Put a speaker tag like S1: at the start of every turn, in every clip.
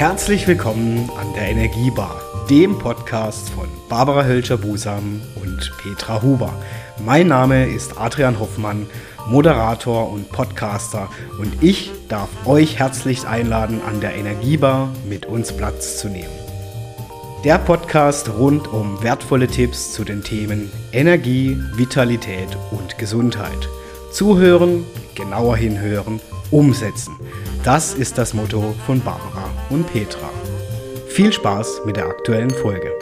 S1: Herzlich willkommen an der Energiebar, dem Podcast von Barbara Hölscher-Busam und Petra Huber. Mein Name ist Adrian Hoffmann, Moderator und Podcaster und ich darf euch herzlich einladen, an der Energiebar mit uns Platz zu nehmen. Der Podcast rund um wertvolle Tipps zu den Themen Energie, Vitalität und Gesundheit. Zuhören, genauer hinhören, umsetzen. Das ist das Motto von Barbara und Petra. Viel Spaß mit der aktuellen Folge.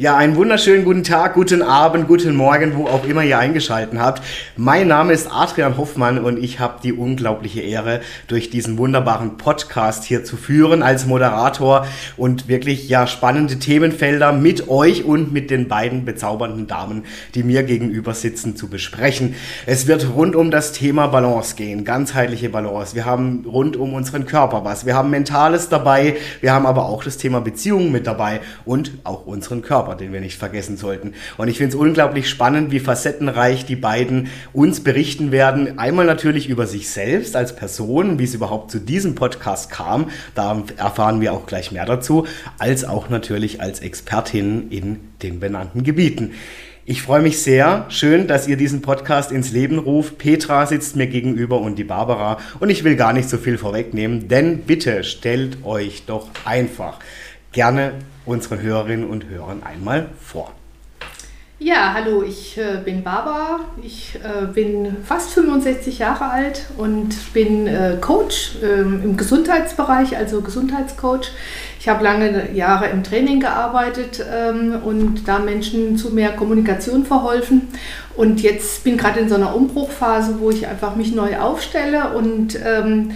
S1: Ja, einen wunderschönen guten Tag, guten Abend, guten Morgen, wo auch immer ihr eingeschaltet habt. Mein Name ist Adrian Hoffmann und ich habe die unglaubliche Ehre, durch diesen wunderbaren Podcast hier zu führen als Moderator und wirklich ja spannende Themenfelder mit euch und mit den beiden bezaubernden Damen, die mir gegenüber sitzen, zu besprechen. Es wird rund um das Thema Balance gehen, ganzheitliche Balance. Wir haben rund um unseren Körper was. Wir haben Mentales dabei, wir haben aber auch das Thema Beziehungen mit dabei und auch unseren Körper. Körper, den wir nicht vergessen sollten. Und ich finde es unglaublich spannend, wie facettenreich die beiden uns berichten werden. Einmal natürlich über sich selbst als Person, wie es überhaupt zu diesem Podcast kam. Da erfahren wir auch gleich mehr dazu, als auch natürlich als Expertin in den benannten Gebieten. Ich freue mich sehr. Schön, dass ihr diesen Podcast ins Leben ruft. Petra sitzt mir gegenüber und die Barbara. Und ich will gar nicht so viel vorwegnehmen, denn bitte stellt euch doch einfach gerne unseren Hörerinnen und Hörern einmal vor.
S2: Ja, hallo, ich äh, bin Barbara. Ich äh, bin fast 65 Jahre alt und bin äh, Coach ähm, im Gesundheitsbereich, also Gesundheitscoach. Ich habe lange Jahre im Training gearbeitet ähm, und da Menschen zu mehr Kommunikation verholfen. Und jetzt bin gerade in so einer Umbruchphase, wo ich einfach mich neu aufstelle und ähm,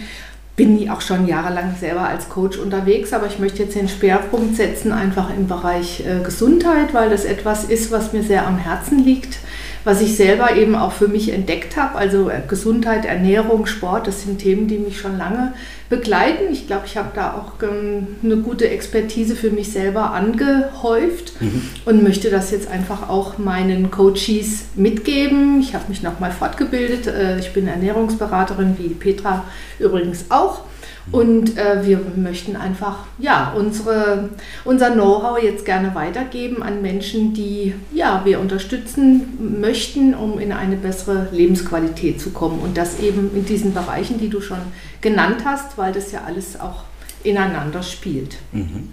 S2: bin auch schon jahrelang selber als Coach unterwegs, aber ich möchte jetzt den Schwerpunkt setzen einfach im Bereich äh, Gesundheit, weil das etwas ist, was mir sehr am Herzen liegt was ich selber eben auch für mich entdeckt habe. Also äh, Gesundheit, Ernährung, Sport, das sind Themen, die mich schon lange begleiten. Ich glaube, ich habe da auch ähm, eine gute Expertise für mich selber angehäuft mhm. und möchte das jetzt einfach auch meinen Coaches mitgeben. Ich habe mich nochmal fortgebildet. Äh, ich bin Ernährungsberaterin, wie Petra übrigens auch. Und äh, wir möchten einfach ja, unsere, unser Know-how jetzt gerne weitergeben an Menschen, die ja, wir unterstützen möchten, um in eine bessere Lebensqualität zu kommen. Und das eben in diesen Bereichen, die du schon genannt hast, weil das ja alles auch ineinander spielt.
S1: Mhm.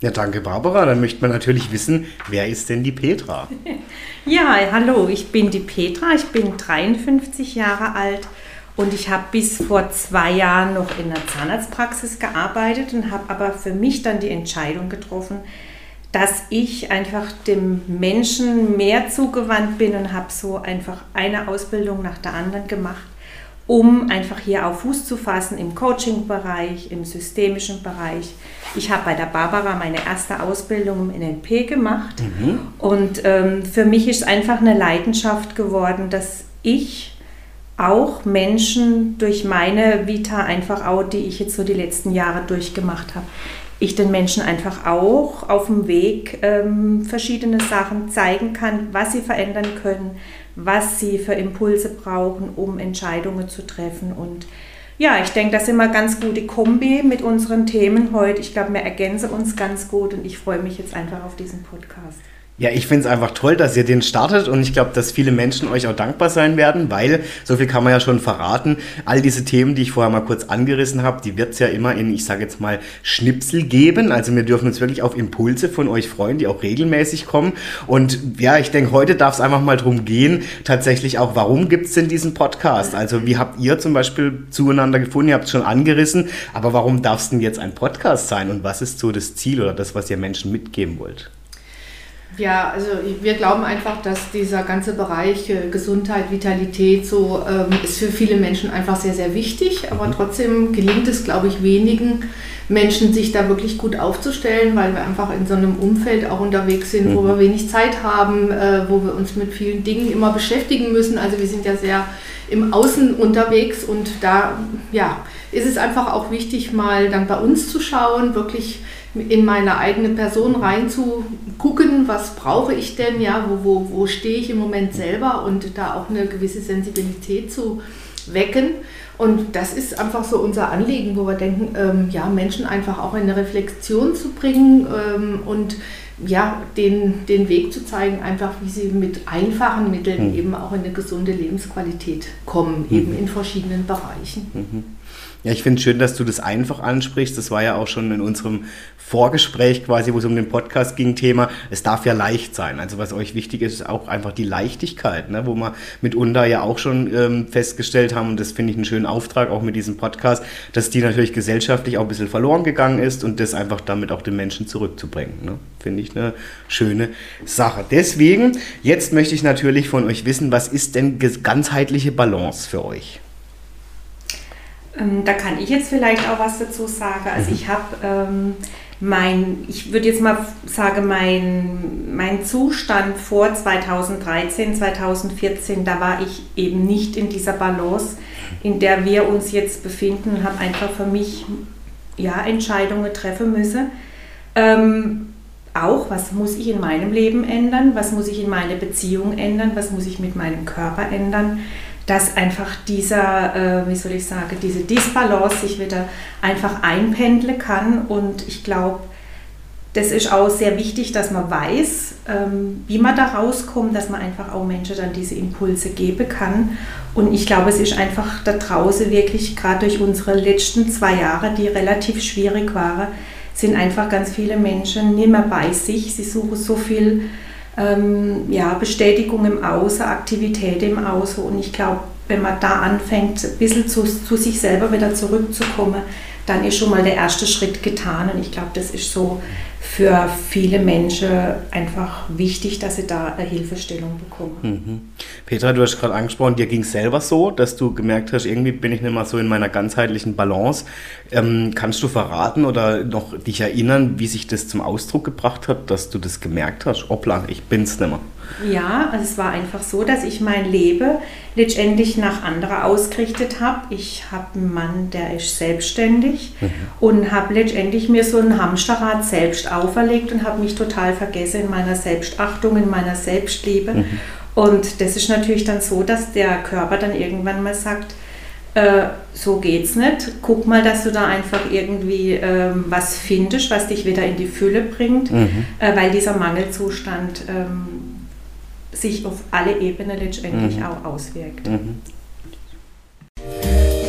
S1: Ja, danke Barbara. Dann möchte man natürlich wissen, wer ist denn die Petra?
S3: Ja, hallo, ich bin die Petra, ich bin 53 Jahre alt und ich habe bis vor zwei Jahren noch in der Zahnarztpraxis gearbeitet und habe aber für mich dann die Entscheidung getroffen, dass ich einfach dem Menschen mehr zugewandt bin und habe so einfach eine Ausbildung nach der anderen gemacht, um einfach hier auf Fuß zu fassen im Coaching-Bereich, im systemischen Bereich. Ich habe bei der Barbara meine erste Ausbildung im NLP gemacht mhm. und ähm, für mich ist einfach eine Leidenschaft geworden, dass ich auch Menschen durch meine Vita einfach auch, die ich jetzt so die letzten Jahre durchgemacht habe, ich den Menschen einfach auch auf dem Weg ähm, verschiedene Sachen zeigen kann, was sie verändern können, was sie für Impulse brauchen, um Entscheidungen zu treffen. Und ja, ich denke, das ist immer ganz gute Kombi mit unseren Themen heute. Ich glaube, wir ergänzen uns ganz gut und ich freue mich jetzt einfach auf diesen Podcast.
S1: Ja, ich finde es einfach toll, dass ihr den startet und ich glaube, dass viele Menschen euch auch dankbar sein werden, weil, so viel kann man ja schon verraten, all diese Themen, die ich vorher mal kurz angerissen habe, die wird es ja immer in, ich sage jetzt mal, Schnipsel geben. Also wir dürfen uns wirklich auf Impulse von euch freuen, die auch regelmäßig kommen. Und ja, ich denke, heute darf es einfach mal darum gehen, tatsächlich auch, warum gibt es denn diesen Podcast? Also wie habt ihr zum Beispiel zueinander gefunden? Ihr habt es schon angerissen, aber warum darf es denn jetzt ein Podcast sein und was ist so das Ziel oder das, was ihr Menschen mitgeben wollt?
S2: Ja, also wir glauben einfach, dass dieser ganze Bereich äh, Gesundheit, Vitalität so ähm, ist für viele Menschen einfach sehr, sehr wichtig. Aber mhm. trotzdem gelingt es, glaube ich, wenigen Menschen, sich da wirklich gut aufzustellen, weil wir einfach in so einem Umfeld auch unterwegs sind, wo mhm. wir wenig Zeit haben, äh, wo wir uns mit vielen Dingen immer beschäftigen müssen. Also wir sind ja sehr im Außen unterwegs und da ja, ist es einfach auch wichtig, mal dann bei uns zu schauen, wirklich in meine eigene Person reinzugucken, was brauche ich denn, ja, wo, wo, wo stehe ich im Moment selber und da auch eine gewisse Sensibilität zu wecken. Und das ist einfach so unser Anliegen, wo wir denken, ähm, ja, Menschen einfach auch in eine Reflexion zu bringen ähm, und ja, den, den Weg zu zeigen, einfach wie sie mit einfachen Mitteln mhm. eben auch in eine gesunde Lebensqualität kommen, mhm. eben in verschiedenen Bereichen.
S1: Mhm. Ja, ich finde es schön, dass du das einfach ansprichst. Das war ja auch schon in unserem Vorgespräch quasi, wo es um den Podcast ging, Thema. Es darf ja leicht sein. Also was euch wichtig ist, ist auch einfach die Leichtigkeit, ne? wo wir mitunter ja auch schon ähm, festgestellt haben, und das finde ich einen schönen Auftrag auch mit diesem Podcast, dass die natürlich gesellschaftlich auch ein bisschen verloren gegangen ist und das einfach damit auch den Menschen zurückzubringen. Ne? Finde ich eine schöne Sache. Deswegen, jetzt möchte ich natürlich von euch wissen, was ist denn ganzheitliche Balance für euch?
S3: Ähm, da kann ich jetzt vielleicht auch was dazu sagen. Also mhm. ich habe ähm, mein, ich würde jetzt mal sagen, mein, mein Zustand vor 2013, 2014, da war ich eben nicht in dieser Balance, in der wir uns jetzt befinden und habe einfach für mich ja, Entscheidungen treffen müssen. Ähm, auch, was muss ich in meinem Leben ändern, was muss ich in meiner Beziehung ändern, was muss ich mit meinem Körper ändern, dass einfach dieser, äh, wie soll ich sagen, diese Disbalance sich wieder einfach einpendeln kann. Und ich glaube, das ist auch sehr wichtig, dass man weiß, ähm, wie man da rauskommt, dass man einfach auch Menschen dann diese Impulse geben kann. Und ich glaube, es ist einfach da draußen wirklich, gerade durch unsere letzten zwei Jahre, die relativ schwierig waren, sind einfach ganz viele Menschen nicht mehr bei sich. Sie suchen so viel ähm, ja, Bestätigung im Außen, Aktivität im Außen. Und ich glaube, wenn man da anfängt, ein bisschen zu, zu sich selber wieder zurückzukommen, dann ist schon mal der erste Schritt getan. Und ich glaube, das ist so für viele Menschen einfach wichtig, dass sie da eine Hilfestellung bekommen.
S1: Mhm. Petra, du hast gerade angesprochen, dir ging es selber so, dass du gemerkt hast, irgendwie bin ich nicht mal so in meiner ganzheitlichen Balance. Ähm, kannst du verraten oder noch dich erinnern, wie sich das zum Ausdruck gebracht hat, dass du das gemerkt hast? Hoppla, ich bin's nicht mehr.
S3: Ja, also es war einfach so, dass ich mein Leben letztendlich nach anderen ausgerichtet habe. Ich habe einen Mann, der ist selbstständig mhm. und habe letztendlich mir so ein Hamsterrad selbst auferlegt und habe mich total vergessen in meiner Selbstachtung, in meiner Selbstliebe. Mhm. Und das ist natürlich dann so, dass der Körper dann irgendwann mal sagt, äh, so geht's nicht. Guck mal, dass du da einfach irgendwie ähm, was findest, was dich wieder in die Fülle bringt, mhm. äh, weil dieser Mangelzustand ähm, sich auf alle Ebenen letztendlich mhm. auch auswirkt. Mhm.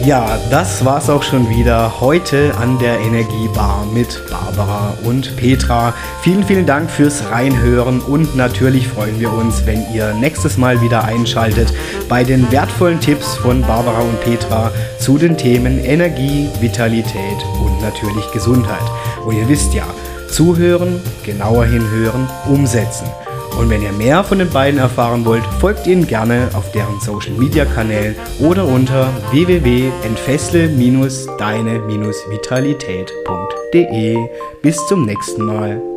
S1: Ja, das war's auch schon wieder heute an der Energiebar mit Barbara und Petra. Vielen, vielen Dank fürs Reinhören und natürlich freuen wir uns, wenn ihr nächstes Mal wieder einschaltet bei den wertvollen Tipps von Barbara und Petra zu den Themen Energie, Vitalität und natürlich Gesundheit. Und ihr wisst ja, zuhören, genauer hinhören, umsetzen. Und wenn ihr mehr von den beiden erfahren wollt, folgt ihnen gerne auf deren Social Media Kanälen oder unter www.entfessle-deine-vitalität.de. Bis zum nächsten Mal.